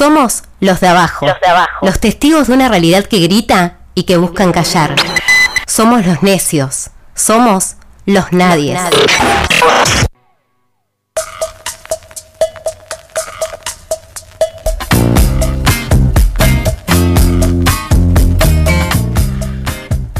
Somos los de abajo. Los de abajo. Los testigos de una realidad que grita y que buscan callar. Somos los necios. Somos los nadies.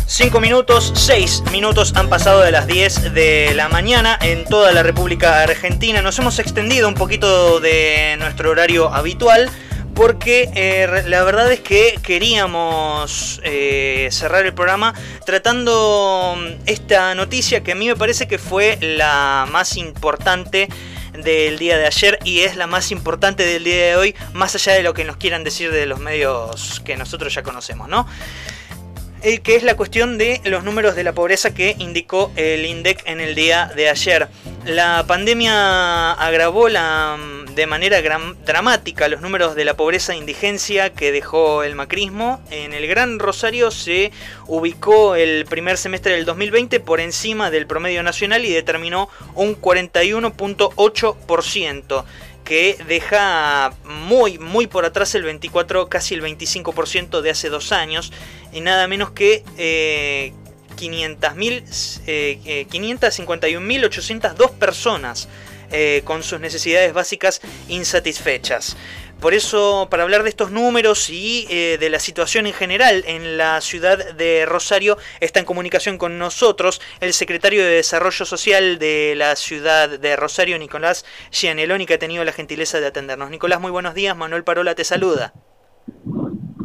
Cinco minutos, seis minutos han pasado de las 10 de la mañana en toda la República Argentina. Nos hemos extendido un poquito de nuestro horario habitual porque eh, la verdad es que queríamos eh, cerrar el programa tratando mm, esta noticia que a mí me parece que fue la más importante del día de ayer y es la más importante del día de hoy, más allá de lo que nos quieran decir de los medios que nosotros ya conocemos, ¿no? Eh, que es la cuestión de los números de la pobreza que indicó el INDEC en el día de ayer. La pandemia agravó la, mm, de manera dramática los números de la pobreza e indigencia que dejó el macrismo. En el Gran Rosario se ubicó el primer semestre del 2020 por encima del promedio nacional y determinó un 41.8% que deja muy, muy por atrás el 24, casi el 25% de hace dos años, y nada menos que eh, 500.000, eh, 551.802 eh, personas eh, con sus necesidades básicas insatisfechas. Por eso, para hablar de estos números y eh, de la situación en general en la ciudad de Rosario, está en comunicación con nosotros el secretario de Desarrollo Social de la ciudad de Rosario, Nicolás Gianeloni, que ha tenido la gentileza de atendernos. Nicolás, muy buenos días. Manuel Parola te saluda.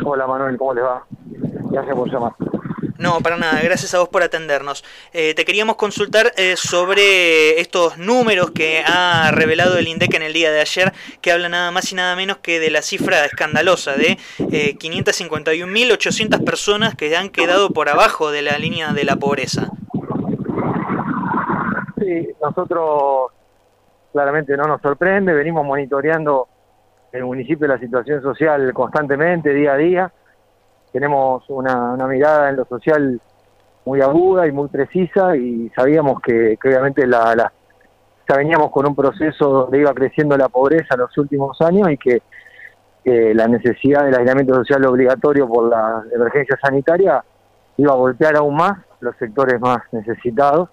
Hola Manuel, ¿cómo les va? Gracias por llamar. No, para nada, gracias a vos por atendernos. Eh, te queríamos consultar eh, sobre estos números que ha revelado el INDEC en el día de ayer, que habla nada más y nada menos que de la cifra escandalosa de eh, 551.800 personas que han quedado por abajo de la línea de la pobreza. Sí, nosotros claramente no nos sorprende, venimos monitoreando el municipio la situación social constantemente, día a día tenemos una, mirada en lo social muy aguda y muy precisa y sabíamos que, obviamente la, la, veníamos con un proceso donde iba creciendo la pobreza en los últimos años y que la necesidad del aislamiento social obligatorio por la emergencia sanitaria iba a golpear aún más los sectores más necesitados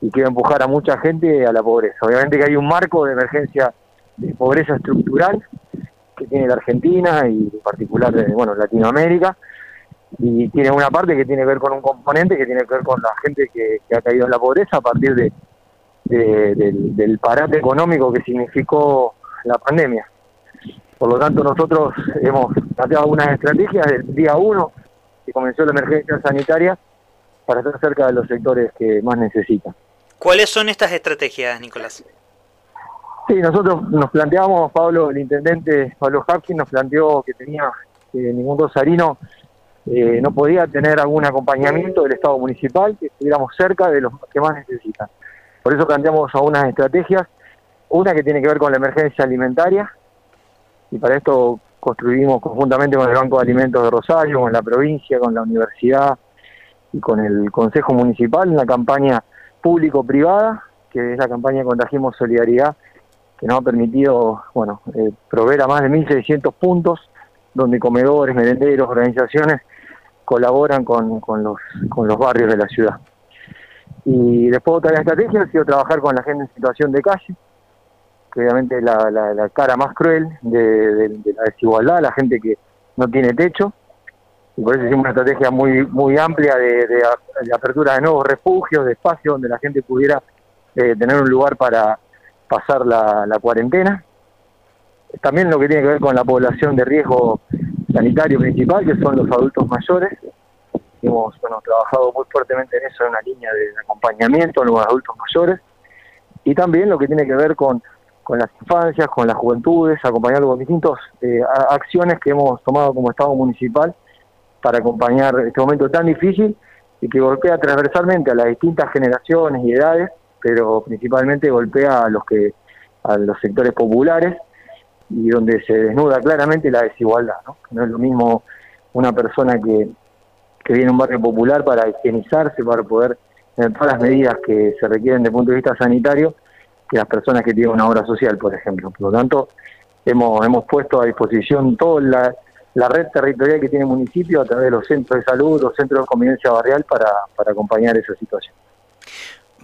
y que iba a empujar a mucha gente a la pobreza. Obviamente que hay un marco de emergencia de pobreza estructural que tiene la Argentina y en particular bueno Latinoamérica y tiene una parte que tiene que ver con un componente que tiene que ver con la gente que, ha caído en la pobreza a partir de, del, parate económico que significó la pandemia. Por lo tanto, nosotros hemos planteado algunas estrategias del día uno que comenzó la emergencia sanitaria para estar cerca de los sectores que más necesitan. ¿Cuáles son estas estrategias, Nicolás? Sí, nosotros nos planteamos, Pablo, el intendente Pablo Hapkin nos planteó que tenía que ningún rosarino eh, no podía tener algún acompañamiento del Estado municipal, que estuviéramos cerca de los que más necesitan. Por eso planteamos algunas estrategias, una que tiene que ver con la emergencia alimentaria, y para esto construimos conjuntamente con el Banco de Alimentos de Rosario, con la provincia, con la universidad y con el Consejo Municipal, una campaña público-privada, que es la campaña Contagiemos Solidaridad, que nos ha permitido bueno, eh, proveer a más de 1.600 puntos, donde comedores, merenderos, organizaciones colaboran con, con, los, barrios de la ciudad. Y después otra estrategia ha sido trabajar con la gente en situación de calle, que obviamente es la, la, cara más cruel de, la desigualdad, la gente que no tiene techo, y por eso hicimos una estrategia muy muy amplia de, de, apertura de nuevos refugios, de espacios donde la gente pudiera eh, tener un lugar para, pasar la, cuarentena. También lo que tiene que ver con la población de riesgo sanitario principal, que son los adultos mayores. Hemos bueno, trabajado muy fuertemente en eso, en una línea de acompañamiento a los adultos mayores. Y también lo que tiene que ver con, las infancias, con las juventudes, acompañando con distintas eh, acciones que hemos tomado como Estado municipal para acompañar este momento tan difícil y que golpea transversalmente a las distintas generaciones y edades pero principalmente golpea a los que a los sectores populares y donde se desnuda claramente la desigualdad, ¿no? No es lo mismo una persona que, que viene a un barrio popular para higienizarse, para poder tener todas las medidas que se requieren desde el punto de vista sanitario, que las personas que tienen una obra social, por ejemplo. Por lo tanto, hemos, hemos puesto a disposición toda la, la red territorial que tiene el municipio a través de los centros de salud, los centros de convivencia barrial para, para acompañar esa situación.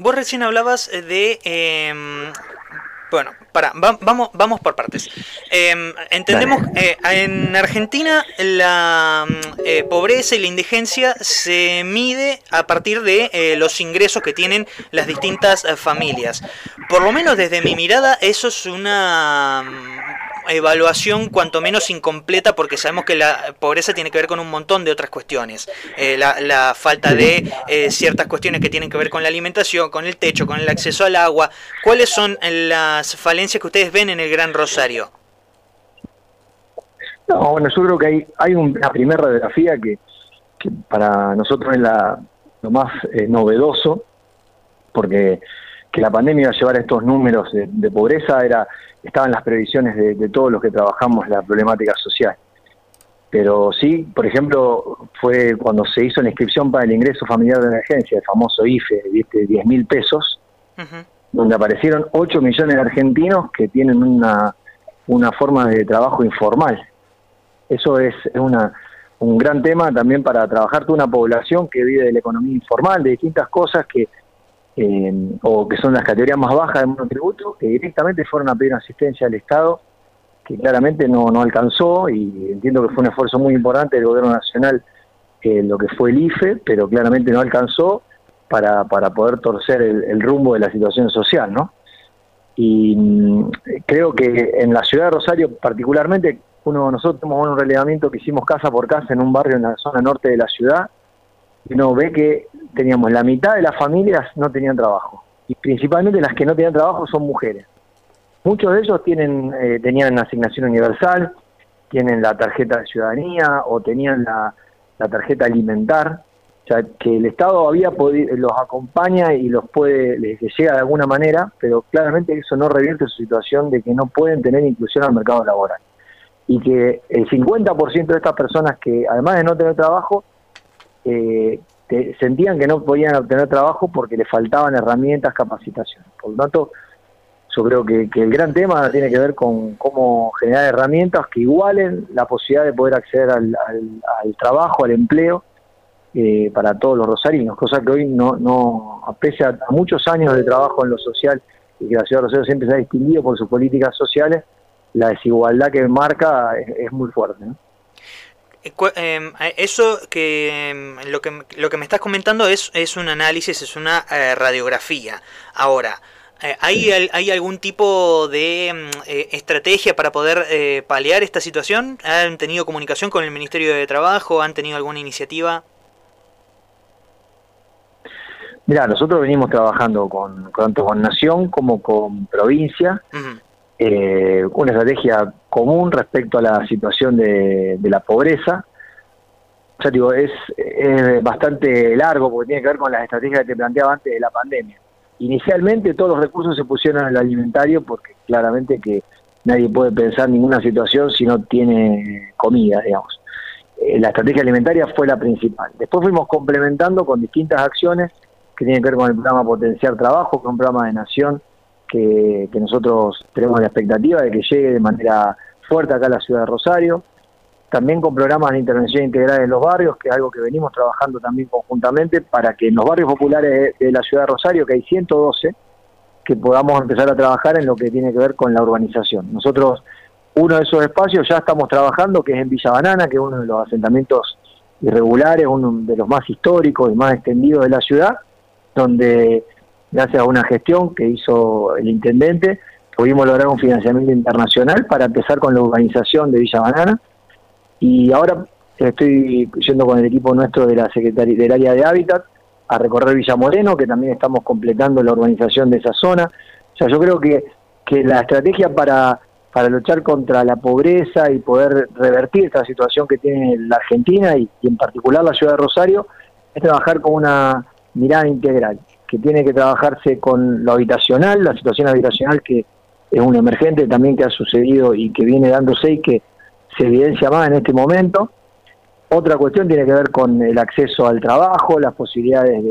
Vos recién hablabas de eh, bueno, para, vamos, vamos por partes. Em, entendemos, eh, en Argentina la eh, pobreza y la indigencia se mide a partir de eh, los ingresos que tienen las distintas familias. Por lo menos desde mi mirada, eso es una evaluación cuanto menos incompleta porque sabemos que la pobreza tiene que ver con un montón de otras cuestiones. Eh, la, falta de eh, ciertas cuestiones que tienen que ver con la alimentación, con el techo, con el acceso al agua. ¿Cuáles son las falencias que ustedes ven en el Gran Rosario? No, bueno, yo creo que hay, hay una primera radiografía que, para nosotros es la, lo más eh, novedoso, porque que la pandemia iba a llevar estos números de pobreza era estaban las previsiones de, todos los que trabajamos la problemática social. Pero sí, por ejemplo, fue cuando se hizo la inscripción para el ingreso familiar de emergencia, el famoso IFE, de 10 mil pesos, donde aparecieron 8 millones de argentinos que tienen una, una forma de trabajo informal. Eso es una, un gran tema también para trabajar toda una población que vive de la economía informal, de distintas cosas que eh, o que son las categorías más bajas de monotributo, que directamente fueron a pedir asistencia al Estado, que claramente no, no alcanzó, y entiendo que fue un esfuerzo muy importante del Gobierno Nacional, eh, lo que fue el IFE, pero claramente no alcanzó para, para poder torcer el, rumbo de la situación social, ¿no? Y mm, creo que en la ciudad de Rosario particularmente, uno nosotros tenemos un relevamiento que hicimos casa por casa en un barrio en la zona norte de la ciudad, y uno ve que teníamos la mitad de las familias no tenían trabajo. Y principalmente las que no tenían trabajo son mujeres. Muchos de ellos tienen eh, tenían asignación universal, tienen la tarjeta de ciudadanía o tenían la, tarjeta alimentar, o sea que el Estado había los acompaña y los puede les, llega de alguna manera, pero claramente eso no revierte su situación de que no pueden tener inclusión al mercado laboral. Y que el 50% de estas personas que además de no tener trabajo eh, sentían que no podían obtener trabajo porque les faltaban herramientas, capacitación. Por lo tanto, yo creo que, el gran tema tiene que ver con cómo generar herramientas que igualen la posibilidad de poder acceder al, trabajo, al empleo, eh, para todos los rosarinos, cosa que hoy no, no pese a, muchos años de trabajo en lo social y que la ciudad de Rosario siempre se ha distinguido por sus políticas sociales, la desigualdad que marca es, muy fuerte. Eh, em, eso que em, lo que lo que me estás comentando es, es un análisis, es una eh, radiografía. Ahora, eh, ¿hay, ¿hay algún tipo de em, estrategia para poder paliar esta situación? ¿Han tenido comunicación con el Ministerio de Trabajo? ¿Han tenido alguna iniciativa? Mira, nosotros venimos trabajando con, tanto con Nación como con provincia eh, una estrategia común respecto a la situación de, la pobreza. Ya digo, es, bastante largo porque tiene que ver con las estrategias que te planteaba antes de la pandemia. Inicialmente todos los recursos se pusieron en el alimentario porque claramente que nadie puede pensar ninguna situación si no tiene comida, digamos. Eh, la estrategia alimentaria fue la principal. Después fuimos complementando con distintas acciones que tienen que ver con el programa Potenciar Trabajo, que es un programa de nación que, nosotros tenemos la expectativa de que llegue de manera fuerte acá a la ciudad de Rosario, también con programas de intervención integral en los barrios, que es algo que venimos trabajando también conjuntamente para que en los barrios populares de, la ciudad de Rosario, que hay 112, que podamos empezar a trabajar en lo que tiene que ver con la urbanización. Nosotros, uno de esos espacios ya estamos trabajando, que es en Villa Banana, que es uno de los asentamientos irregulares, uno de los más históricos y más extendidos de la ciudad, donde gracias a una gestión que hizo el intendente, pudimos lograr un financiamiento internacional para empezar con la urbanización de Villa Banana. Y ahora estoy yendo con el equipo nuestro de la Secretaría del área de Hábitat a recorrer Villa Moreno, que también estamos completando la urbanización de esa zona. O sea, yo creo que, que la estrategia para, para luchar contra la pobreza y poder revertir esta situación que tiene la Argentina y en particular la ciudad de Rosario es trabajar con una mirada integral que tiene que trabajarse con lo habitacional, la situación habitacional que es un emergente también que ha sucedido y que viene dándose y que se evidencia más en este momento. Otra cuestión tiene que ver con el acceso al trabajo, las posibilidades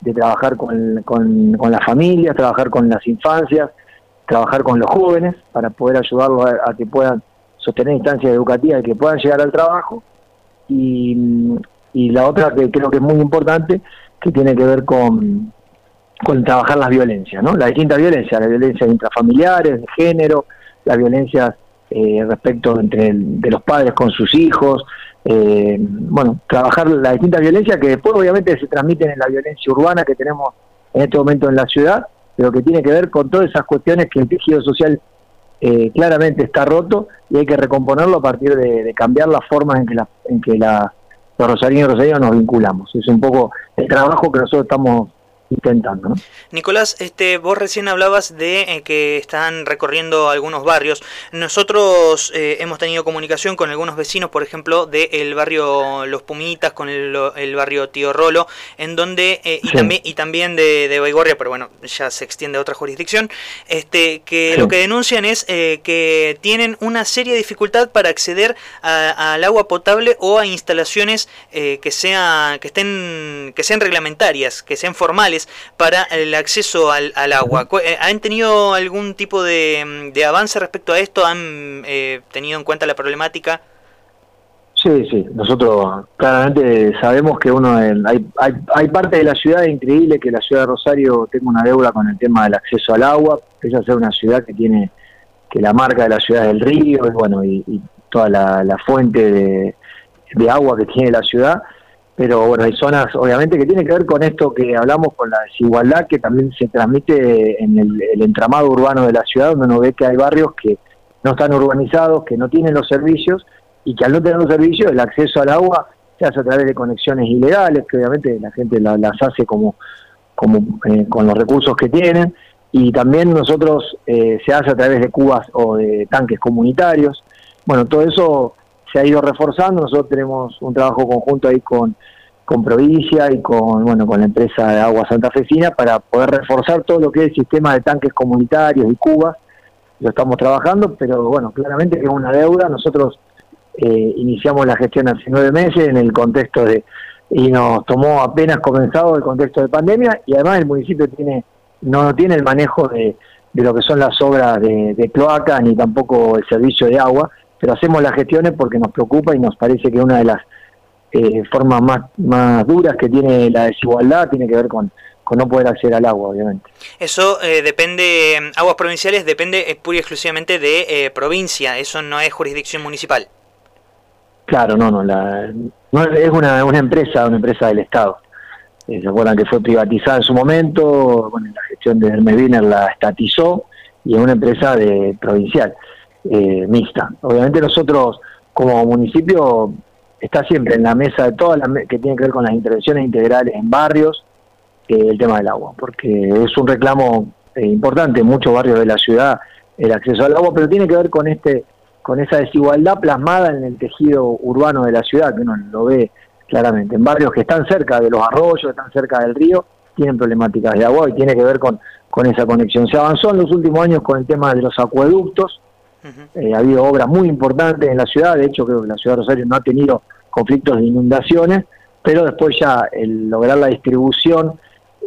de, trabajar con, las familias, trabajar con las infancias, trabajar con los jóvenes para poder ayudarlos a, que puedan sostener instancias educativas y que puedan llegar al trabajo. Y, y la otra que creo que es muy importante, que tiene que ver con, con trabajar las violencias, ¿no? Las distintas violencias, las violencias intrafamiliares, de género, las violencias eh, respecto entre de los padres con sus hijos, eh, bueno, trabajar las distintas violencias que después obviamente se transmiten en la violencia urbana que tenemos en este momento en la ciudad, pero que tiene que ver con todas esas cuestiones que el tejido social eh, claramente está roto y hay que recomponerlo a partir de, cambiar las formas en que, la, en que la, los rosarinos y rosarinos nos vinculamos. Es un poco el trabajo que nosotros estamos intentando. Nicolás, este, vos recién hablabas de eh, que están recorriendo algunos barrios. Nosotros eh, hemos tenido comunicación con algunos vecinos, por ejemplo, del barrio Los Pumitas, con el, barrio Tío Rolo, en donde, eh, y, también, y también de, de Baigorria, pero bueno, ya se extiende a otra jurisdicción, este, que lo que denuncian es que tienen una seria dificultad para acceder al agua potable o a instalaciones que, sean, que, estén, que sean reglamentarias, que sean formales para el acceso al, agua. Eh, ¿Han tenido algún tipo de, avance respecto a esto? ¿Han eh, tenido en cuenta la problemática? Sí, sí, nosotros claramente sabemos que uno hay, hay, hay, parte de la ciudad increíble que la ciudad de Rosario tenga una deuda con el tema del acceso al agua, pese a ser una ciudad que tiene que la marca de la ciudad del río y bueno y, toda la, fuente de, de, agua que tiene la ciudad pero bueno, hay zonas obviamente que tiene que ver con esto que hablamos, con la desigualdad que también se transmite en el, entramado urbano de la ciudad, donde uno ve que hay barrios que no están urbanizados, que no tienen los servicios y que al no tener los servicios el acceso al agua se hace a través de conexiones ilegales, que obviamente la gente las hace como, como eh, con los recursos que tienen y también nosotros eh, se hace a través de cubas o de tanques comunitarios. Bueno, todo eso se ha ido reforzando. Nosotros tenemos un trabajo conjunto ahí con, con Provincia y con, bueno, con la empresa de agua santafesina para poder reforzar todo lo que es el sistema de tanques comunitarios y cubas. Lo estamos trabajando, pero bueno, claramente que es una deuda. Nosotros eh, iniciamos la gestión hace nueve meses en el contexto de, y nos tomó apenas comenzado el contexto de pandemia y además el municipio tiene no tiene el manejo de, de lo que son las obras de, de cloaca ni tampoco el servicio de agua pero hacemos las gestiones porque nos preocupa y nos parece que una de las eh, formas más, más duras que tiene la desigualdad tiene que ver con, con no poder acceder al agua, obviamente. Eso eh, depende, aguas provinciales depende eh, pura y exclusivamente de provincia, eso no es jurisdicción municipal. Claro, no, no, la, no es una, una empresa, una empresa del Estado. ¿Se acuerdan que fue privatizada en su momento? Bueno, la gestión de Hermes Wiener la estatizó y es una empresa de provincial eh, mixta. Obviamente nosotros como municipio está siempre en la mesa de todas las que tiene que ver con las intervenciones integrales en barrios eh, el tema del agua, porque es un reclamo eh, importante en muchos barrios de la ciudad el acceso al agua, pero tiene que ver con este con esa desigualdad plasmada en el tejido urbano de la ciudad, que uno lo ve claramente. En barrios que están cerca de los arroyos, están cerca del río, tienen problemáticas de agua y tiene que ver con, con esa conexión. Se avanzó en los últimos años con el tema de los acueductos, eh, ha habido obras muy importantes en la ciudad, de hecho creo que la ciudad de Rosario no ha tenido conflictos de inundaciones, pero después ya el lograr la distribución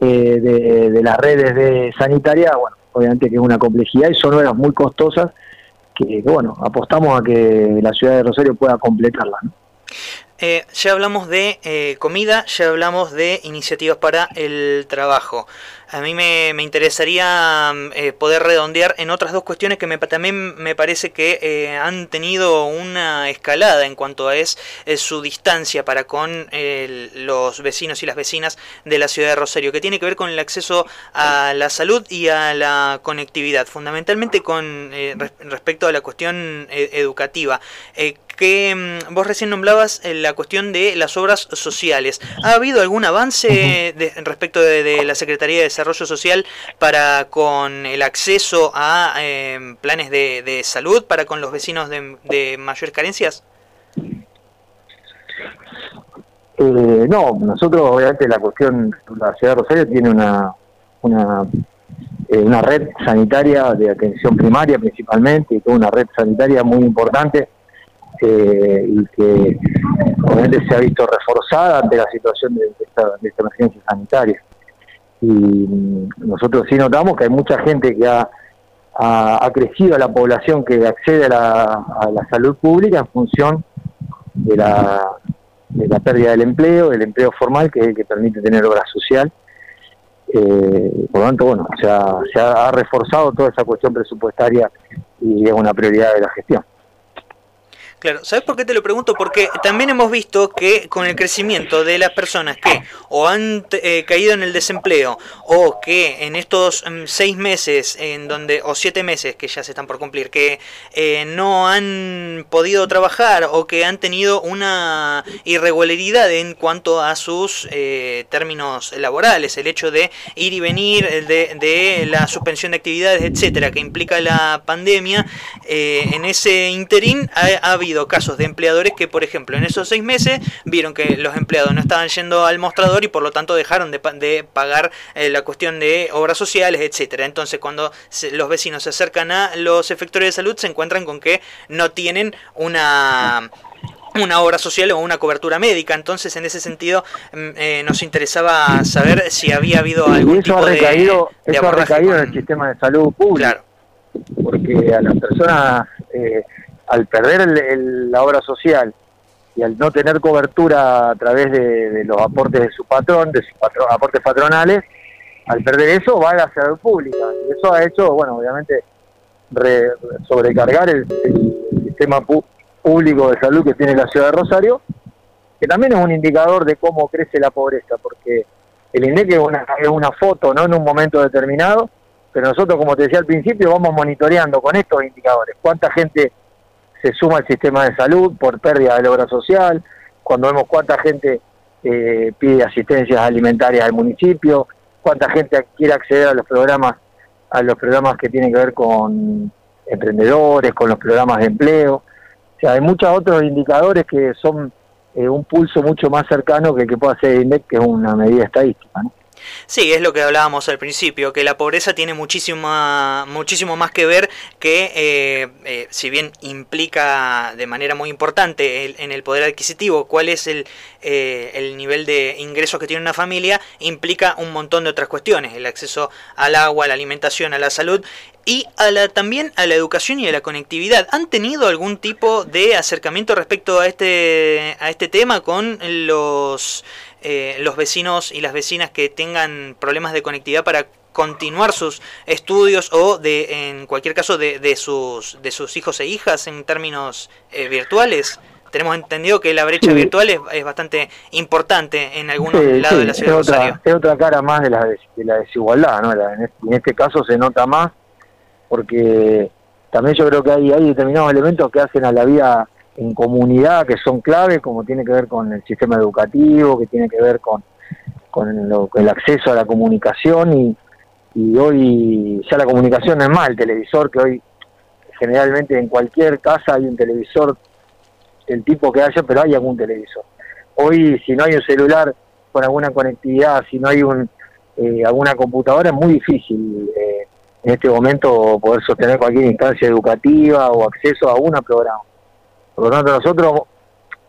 eh, de, las redes de sanitaria, bueno, obviamente que es una complejidad y son obras muy costosas que, bueno, apostamos a que la ciudad de Rosario pueda completarlas. Eh, ya hablamos de comida, ya hablamos de iniciativas para el trabajo. A mí me, interesaría mm, eh, poder redondear en otras dos cuestiones que me, también me parece que eh, han tenido una escalada en cuanto a es, su distancia para con los vecinos y las vecinas de la ciudad de Rosario, que tiene que ver con el acceso a la salud y a la conectividad, fundamentalmente con eh, respecto a la cuestión educativa. Que mm, vos recién nombrabas la cuestión de las obras sociales. ¿Ha habido algún avance respecto de, la Secretaría de Desarrollo Social para con el acceso a em, planes de, salud para con los vecinos de, mayores carencias? Eh, no, nosotros obviamente la cuestión, la ciudad de Rosario tiene una, una, eh, una red sanitaria de atención primaria principalmente, y toda una red sanitaria muy importante eh, y que obviamente se ha visto reforzada ante la situación de, esta, de esta emergencia sanitaria y nosotros sí notamos que hay mucha gente que ha, ha, crecido la población que accede a la, salud pública en función de la, de la pérdida del empleo, del empleo formal, que es el que permite tener obra social. Eh, por lo tanto, bueno, o sea, se ha reforzado toda esa cuestión presupuestaria y es una prioridad de la gestión. Claro, ¿sabes por qué te lo pregunto? Porque también hemos visto que con el crecimiento de las personas que o han eh, caído en el desempleo o que en estos mm, seis meses en donde o siete meses que ya se están por cumplir que eh, no han podido trabajar o que han tenido una irregularidad en cuanto a sus eh, términos laborales, el hecho de ir y venir, de, de la suspensión de actividades, etcétera, que implica la pandemia, en ese interín ha habido casos de empleadores que, por ejemplo, en esos seis meses vieron que los empleados no estaban yendo al mostrador y por lo tanto dejaron de, pagar eh, la cuestión de obras sociales, etcétera. Entonces, cuando los vecinos se acercan a los efectores de salud, se encuentran con que no tienen una una obra social o una cobertura médica. Entonces, en ese sentido, mm, eh, nos interesaba saber si había habido algún eso tipo ha recaído, de, Eso ha recaído en el sistema de salud público. Claro. Porque a las personas eh, al perder la obra social y al no tener cobertura a través de, los aportes de su patrón, de sus aportes patronales, al perder eso va a la salud pública. Y eso ha hecho, bueno, obviamente, sobrecargar el, sistema público de salud que tiene la ciudad de Rosario, que también es un indicador de cómo crece la pobreza, porque el INDEC es una, es una foto, no en un momento determinado, pero nosotros, como te decía al principio, vamos monitoreando con estos indicadores cuánta gente se suma al sistema de salud por pérdida de la obra social, cuando vemos cuánta gente eh, pide asistencias alimentarias al municipio, cuánta gente quiere acceder a los programas, a los programas que tienen que ver con emprendedores, con los programas de empleo. O sea, hay muchos otros indicadores que son eh, un pulso mucho más cercano que el que puede hacer el INDEC, que es una medida estadística. Sí, es lo que hablábamos al principio, que la pobreza tiene muchísimo, muchísimo más que ver que, eh, eh, si bien implica de manera muy importante en el poder adquisitivo cuál es el, eh, el nivel de ingresos que tiene una familia, implica un montón de otras cuestiones, el acceso al agua, a la alimentación, a la salud y a la, también a la educación y a la conectividad. ¿Han tenido algún tipo de acercamiento respecto a este, a este tema con los eh, los vecinos y las vecinas que tengan problemas de conectividad para continuar sus estudios o de en cualquier caso de, de sus de sus hijos e hijas en términos eh, virtuales tenemos entendido que la brecha virtual es, bastante importante en algunos lados de la ciudad es de Rosario. es otra cara más de la, de la desigualdad, ¿no? En este, en este, caso se nota más porque también yo creo que hay, hay determinados elementos que hacen a la vida en comunidad que son clave, como tiene que ver con el sistema educativo, que tiene que ver con, con, el acceso a la comunicación y, y hoy ya la comunicación no es más el televisor, que hoy generalmente en cualquier casa hay un televisor el tipo que haya, pero hay algún televisor. Hoy si no hay un celular con alguna conectividad, si no hay un, eh, alguna computadora, es muy difícil eh, en este momento poder sostener cualquier instancia educativa o acceso a una programa. Por lo tanto, nosotros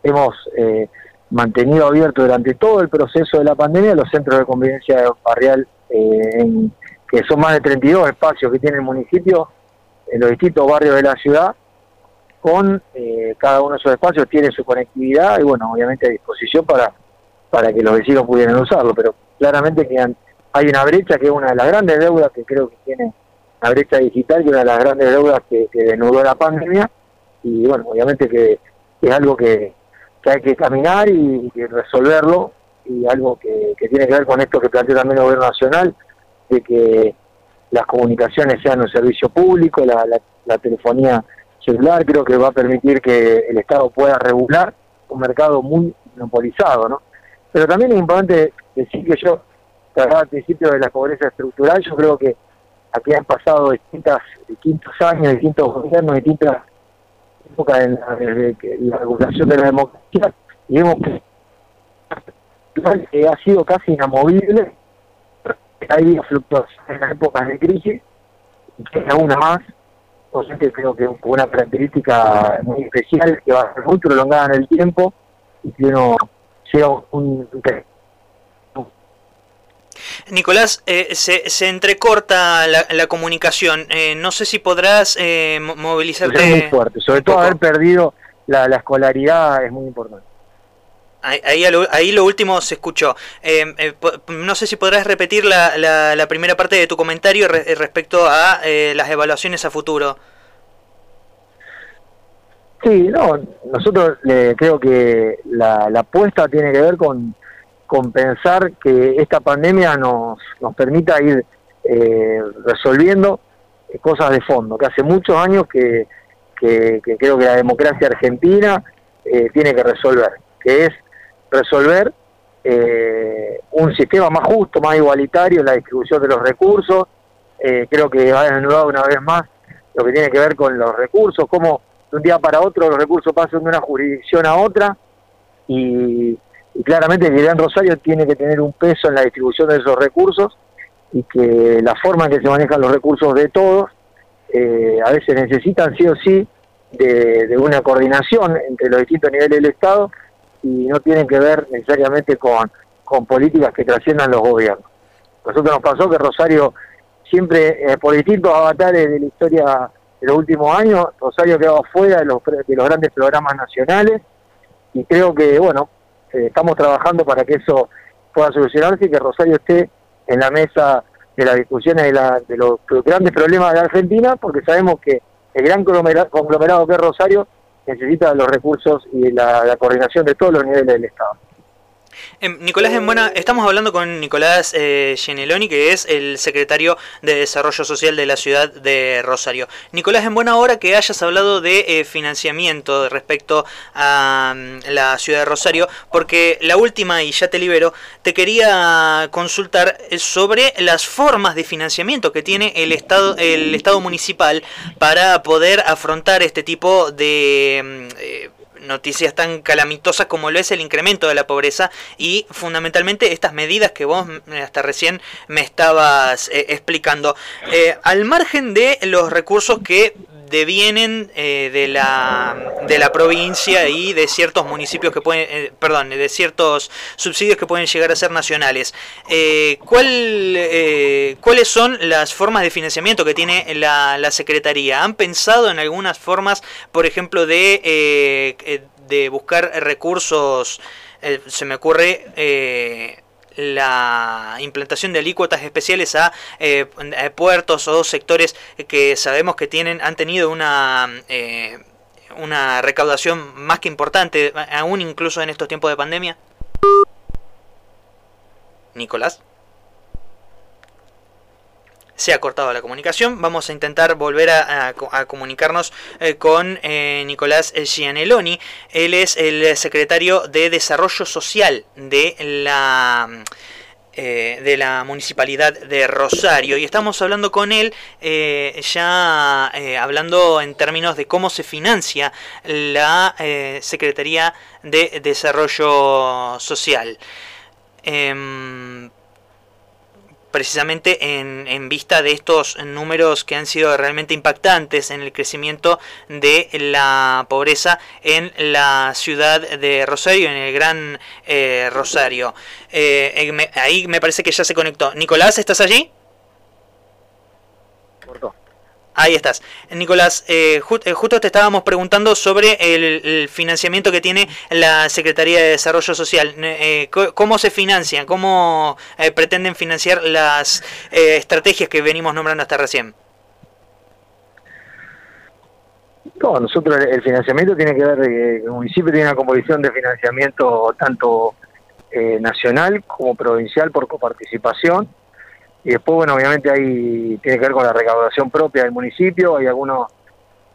hemos eh, mantenido abierto durante todo el proceso de la pandemia los centros de convivencia barrial, eh, que son más de 32 espacios que tiene el municipio en los distintos barrios de la ciudad, con eh, cada uno de esos espacios tiene su conectividad y bueno, obviamente a disposición para, para que los vecinos pudieran usarlo, pero claramente que hay una brecha que es una de las grandes deudas que creo que tiene la brecha digital, que es una de las grandes deudas que, que denudó la pandemia, y bueno, obviamente que, es algo que, hay que caminar y, resolverlo y algo que, tiene que ver con esto que plantea también el gobierno nacional, de que las comunicaciones sean un servicio público, la, la, telefonía celular creo que va a permitir que el Estado pueda regular un mercado muy monopolizado, ¿no? Pero también es importante decir que yo, hablaba al principio de la pobreza estructural, yo creo que aquí han pasado distintas, distintos años, distintos gobiernos, distintas época en la, la regulación de la democracia y vemos que ha sido casi inamovible. Hay fluctuaciones en las épocas de crisis que aún más. que creo que una característica muy especial que va a ser muy prolongada en el tiempo y que uno sea un Nicolás, eh, se, se, entrecorta la, la comunicación. Eh, no sé si podrás eh, movilizarte. Es muy fuerte, sobre todo haber perdido la, la, escolaridad es muy importante. Ahí, ahí, lo último se escuchó. Eh, no sé si podrás repetir la, la, la, primera parte de tu comentario re, respecto a las evaluaciones a futuro. Sí, no, nosotros creo que la, la apuesta tiene que ver con compensar que esta pandemia nos, nos permita ir eh, resolviendo cosas de fondo, que hace muchos años que, que, creo que la democracia argentina eh, tiene que resolver, que es resolver eh, un sistema más justo, más igualitario en la distribución de los recursos. creo que ha desnudado una vez más lo que tiene que ver con los recursos, cómo de un día para otro los recursos pasan de una jurisdicción a otra y, y claramente el Gran Rosario tiene que tener un peso en la distribución de esos recursos y que la forma en que se manejan los recursos de todos eh, a veces necesitan sí o sí de, una coordinación entre los distintos niveles del Estado y no tienen que ver necesariamente con, con políticas que trasciendan los gobiernos. Nosotros nos pasó que Rosario siempre, eh, por distintos avatares de la historia de los últimos años, Rosario quedaba fuera de los, de los grandes programas nacionales y creo que, bueno, eh, estamos trabajando para que eso pueda solucionarse y que Rosario esté en la mesa de las discusiones de, la, de los grandes problemas de la Argentina, porque sabemos que el gran conglomerado que es Rosario necesita los recursos y la coordinación de todos los niveles del Estado. Em, Nicolás en Buena, estamos hablando con Nicolás eh, Geneloni, que es el secretario de Desarrollo Social de la ciudad de Rosario. Nicolás, en buena hora que hayas hablado de eh, financiamiento respecto a mm, la ciudad de Rosario, porque la última, y ya te libero, te quería consultar sobre las formas de financiamiento que tiene el Estado, el Estado municipal para poder afrontar este tipo de... Mm, eh, noticias tan calamitosas como lo es el incremento de la pobreza y fundamentalmente estas medidas que vos hasta recién me estabas eh, explicando. Eh, al margen de los recursos que devienen eh, de la de la provincia y de ciertos municipios que pueden eh, perdón de ciertos subsidios que pueden llegar a ser nacionales. Eh, ¿cuál, cuáles son las formas de financiamiento que tiene la, la secretaría han pensado en algunas formas por ejemplo de de buscar recursos se me ocurre la implantación de alícuotas especiales a, eh, puertos o sectores que sabemos que tienen han tenido una eh, una recaudación más que importante aún incluso en estos tiempos de pandemia. Nicolás se ha cortado la comunicación. Vamos a intentar volver a, comunicarnos eh, con eh, Nicolás Gianelloni. Él es el secretario de Desarrollo Social de la... Eh, de la municipalidad de Rosario y estamos hablando con él ya hablando en términos de cómo se financia la Secretaría de Desarrollo Social. Precisamente en, en, vista de estos números que han sido realmente impactantes en el crecimiento de la pobreza en la ciudad de Rosario, en el Gran eh, Rosario. Eh, eh, ahí me parece que ya se conectó. Nicolás, ¿estás allí? Ahí estás. Nicolás, eh, eh, justo te estábamos preguntando sobre el, financiamiento que tiene la Secretaría de Desarrollo Social. Eh, ¿Cómo se financian? ¿Cómo pretenden financiar las estrategias que venimos nombrando hasta recién? No, nosotros el financiamiento tiene que ver, el municipio tiene una composición de financiamiento tanto nacional como provincial por coparticipación y después, bueno, obviamente ahí tiene que ver con la recaudación propia del municipio, hay algunos,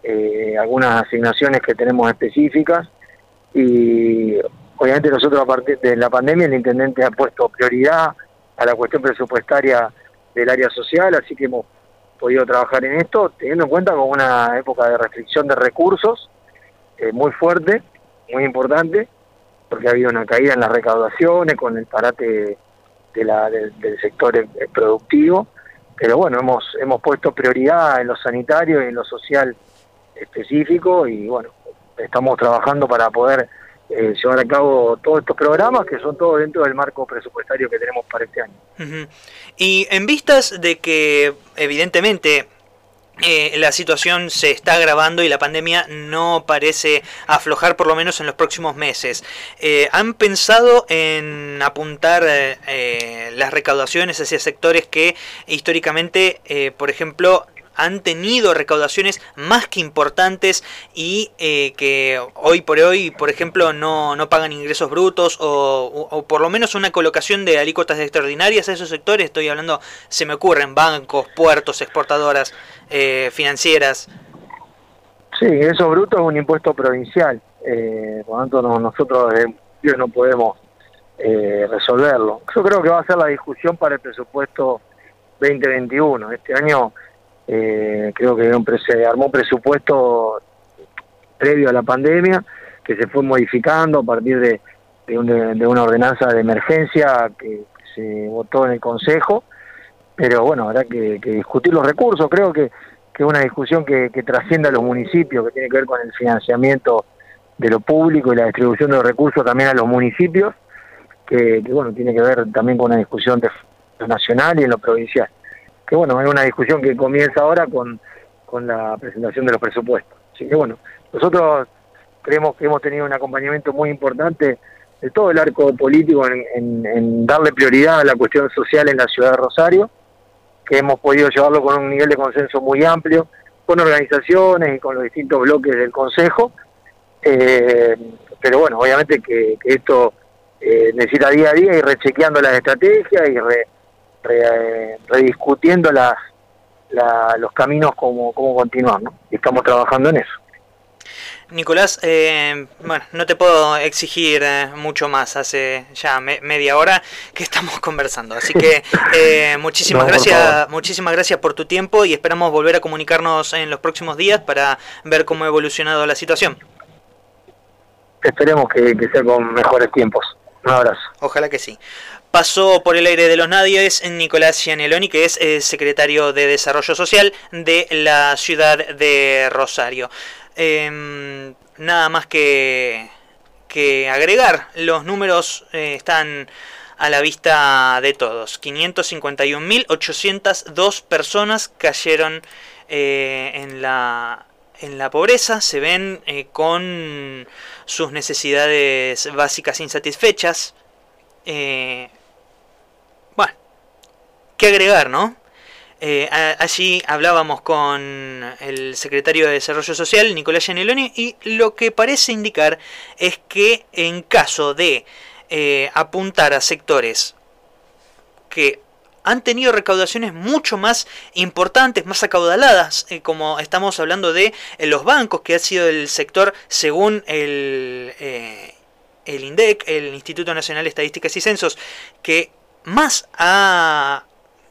eh, algunas asignaciones que tenemos específicas y obviamente nosotros a partir de la pandemia el intendente ha puesto prioridad a la cuestión presupuestaria del área social, así que hemos podido trabajar en esto, teniendo en cuenta con una época de restricción de recursos eh, muy fuerte, muy importante, porque ha habido una caída en las recaudaciones con el parate de la, del, sector e, e productivo, pero bueno, hemos, hemos puesto prioridad en lo sanitario y en lo social específico y bueno, estamos trabajando para poder eh, llevar a cabo todos estos programas que son todos dentro del marco presupuestario que tenemos para este año. Y en vistas de que evidentemente eh, la situación se está agravando y la pandemia no parece aflojar por lo menos en los próximos meses. Eh, ¿Han pensado en apuntar las recaudaciones hacia sectores que históricamente, por ejemplo, han tenido recaudaciones más que importantes y eh, que hoy por hoy, por ejemplo, no, no pagan ingresos brutos o, por lo menos una colocación de alícuotas extraordinarias a esos sectores. Estoy hablando, se me ocurren, bancos, puertos, exportadoras, eh, financieras. Sí, eso bruto es un impuesto provincial, eh, por lo tanto no, nosotros no podemos eh, resolverlo. Yo creo que va a ser la discusión para el presupuesto 2021. Este año eh, creo que se armó un presupuesto previo a la pandemia que se fue modificando a partir de, de, una ordenanza de emergencia que, se votó en el Consejo, pero bueno, habrá que, discutir los recursos, creo que es una discusión que, trasciende a los municipios, que tiene que ver con el financiamiento de lo público y la distribución de los recursos también a los municipios, que, bueno, tiene que ver también con una discusión de lo nacional y en lo provincial. Que bueno, es una discusión que comienza ahora con, con la presentación de los presupuestos. Así que bueno, nosotros creemos que hemos tenido un acompañamiento muy importante de todo el arco político en, darle prioridad a la cuestión social en la ciudad de Rosario, que hemos podido llevarlo con un nivel de consenso muy amplio, con organizaciones y con los distintos bloques del Consejo. Eh, pero bueno, obviamente que, esto eh, necesita día a día ir rechequeando las estrategias y re, rediscutiendo las, los caminos como, cómo continuar, ¿no? Y estamos trabajando en eso. Nicolás, eh, bueno, no te puedo exigir eh, mucho más, hace ya media hora que estamos conversando, así que eh, muchísimas gracias, muchísimas gracias por tu tiempo y esperamos volver a comunicarnos en los próximos días para ver cómo ha evolucionado la situación. Esperemos que, que sea con mejores tiempos. Un abrazo. Ojalá que sí. Pasó por el aire de los nadies Nicolás Gianelloni, que es eh, secretario de Desarrollo Social de la ciudad de Rosario. Em, nada más que, que, agregar, los números eh, están a la vista de todos. 551.802 personas cayeron eh, en, la, en la pobreza, se ven con sus necesidades básicas insatisfechas. Eh, que agregar, ¿no? Eh, allí hablábamos con el secretario de Desarrollo Social, Nicolás Gianelloni, y lo que parece indicar es que en caso de eh, apuntar a sectores que han tenido recaudaciones mucho más importantes, más acaudaladas, eh, como estamos hablando de los bancos, que ha sido el sector, según el, el INDEC, el Instituto Nacional de Estadísticas y Censos, que más ha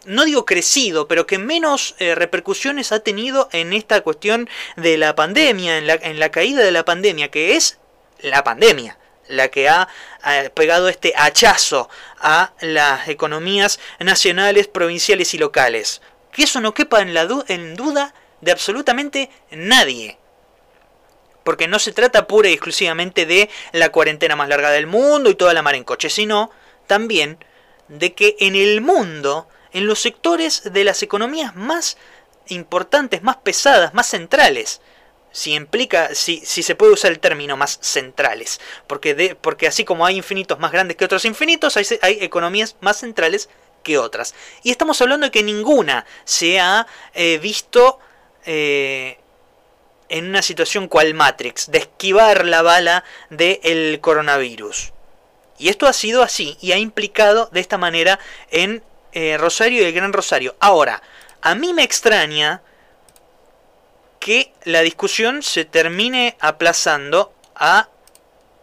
no digo crecido, pero que menos eh, repercusiones ha tenido en esta cuestión de la pandemia, en la, en la caída de la pandemia, que es la pandemia la que ha pegado este hachazo a las economías nacionales, provinciales y locales. Que eso no quepa en, la en duda de absolutamente nadie. Porque no se trata pura y exclusivamente de la cuarentena más larga del mundo y toda la mar en coche, sino también de que en el mundo en los sectores de las economías más importantes, más pesadas, más centrales. Si implica, si, se puede usar el término más centrales, porque, porque así como hay infinitos más grandes que otros infinitos, hay, hay economías más centrales que otras. Y estamos hablando de que ninguna se ha eh, visto eh, en una situación cual Matrix, de esquivar la bala del coronavirus. Y esto ha sido así y ha implicado de esta manera en eh, Rosario y el Gran Rosario. Ahora, a mí me extraña que la discusión se termine aplazando a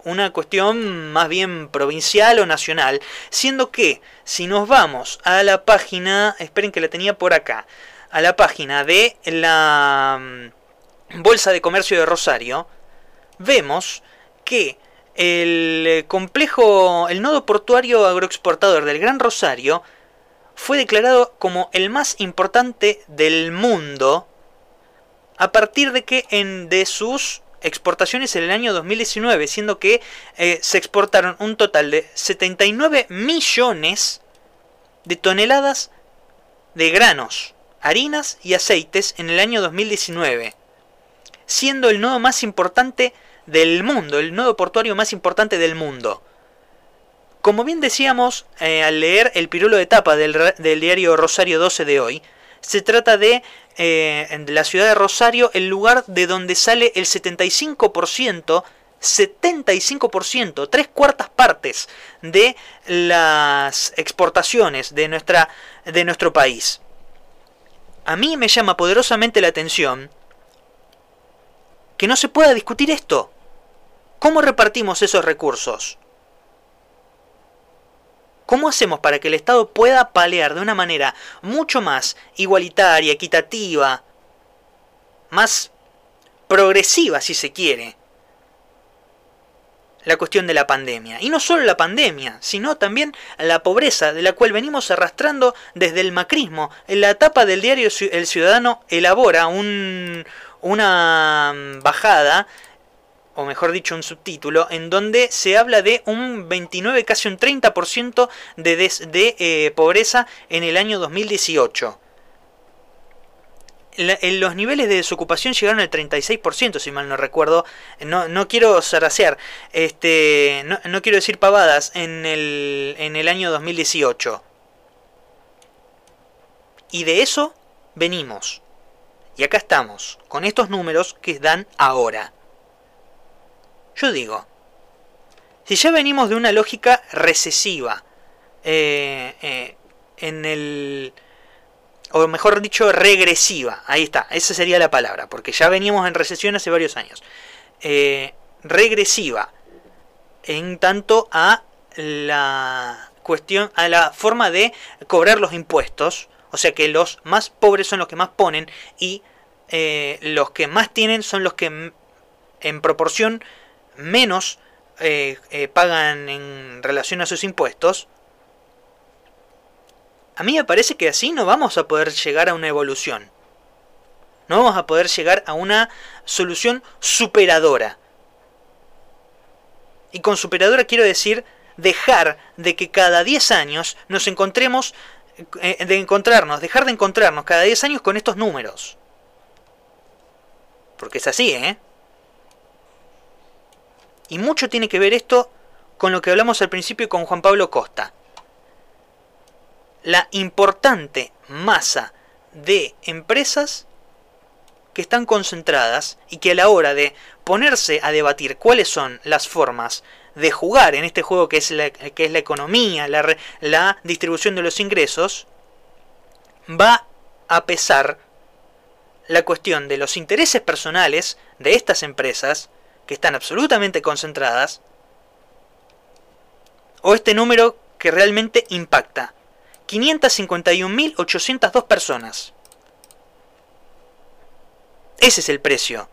una cuestión más bien provincial o nacional, siendo que si nos vamos a la página, esperen que la tenía por acá, a la página de la mm, Bolsa de Comercio de Rosario, vemos que el complejo, el nodo portuario agroexportador del Gran Rosario, fue declarado como el más importante del mundo a partir de que en de sus exportaciones en el año 2019, siendo que eh, se exportaron un total de 79 millones de toneladas de granos, harinas y aceites en el año 2019, siendo el nodo más importante del mundo, el nodo portuario más importante del mundo. Como bien decíamos eh, al leer el pirulo de tapa del, del diario Rosario 12 de hoy, se trata de eh, la ciudad de Rosario, el lugar de donde sale el 75%, 75%, tres cuartas partes de las exportaciones de, nuestra, de nuestro país. A mí me llama poderosamente la atención que no se pueda discutir esto. ¿Cómo repartimos esos recursos? ¿Cómo hacemos para que el Estado pueda palear de una manera mucho más igualitaria, equitativa, más progresiva si se quiere, la cuestión de la pandemia? Y no solo la pandemia, sino también la pobreza de la cual venimos arrastrando desde el macrismo. En la etapa del diario El Ciudadano elabora un, una bajada o mejor dicho un subtítulo, en donde se habla de un 29, casi un 30% de, de eh, pobreza en el año 2018. en los niveles de desocupación llegaron al 36%, si mal no recuerdo. No, no quiero zarasear, este, no, no, quiero decir pavadas, en el, en el año 2018. Y de eso venimos. Y acá estamos, con estos números que dan ahora. Yo digo, si ya venimos de una lógica recesiva, eh, eh, en el o mejor dicho, regresiva. Ahí está, esa sería la palabra, porque ya veníamos en recesión hace varios años. Eh, regresiva en tanto a la cuestión, a la forma de cobrar los impuestos, o sea que los más pobres son los que más ponen y los que más tienen son los que en proporción menos eh, eh, pagan en relación a sus impuestos, a mí me parece que así no vamos a poder llegar a una evolución. No vamos a poder llegar a una solución superadora. Y con superadora quiero decir dejar de que cada 10 años nos encontremos, eh, de encontrarnos, dejar de encontrarnos cada 10 años con estos números. Porque es así, ¿eh? Y mucho tiene que ver esto con lo que hablamos al principio con Juan Pablo Costa. La importante masa de empresas que están concentradas y que a la hora de ponerse a debatir cuáles son las formas de jugar en este juego que es la, que es la economía, la, la distribución de los ingresos, va a pesar la cuestión de los intereses personales de estas empresas que están absolutamente concentradas, o este número que realmente impacta. 551.802 personas. Ese es el precio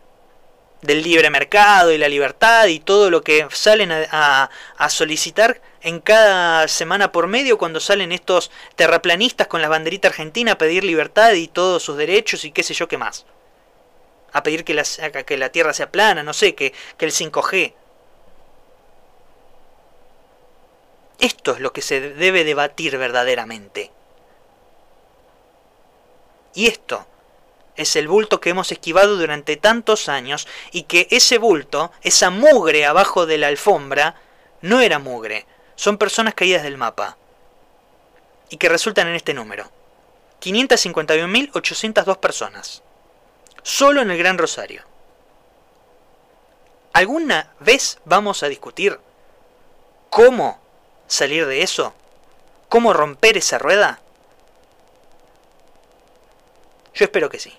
del libre mercado y la libertad y todo lo que salen a, solicitar en cada semana por medio cuando salen estos terraplanistas con la banderita argentina a pedir libertad y todos sus derechos y qué sé yo qué más a pedir que la, que la Tierra sea plana, no sé, que, que el 5G. Esto es lo que se debe debatir verdaderamente. Y esto es el bulto que hemos esquivado durante tantos años y que ese bulto, esa mugre abajo de la alfombra, no era mugre, son personas caídas del mapa. Y que resultan en este número. 551.802 personas solo en el Gran Rosario. ¿Alguna vez vamos a discutir cómo salir de eso? ¿Cómo romper esa rueda? Yo espero que sí.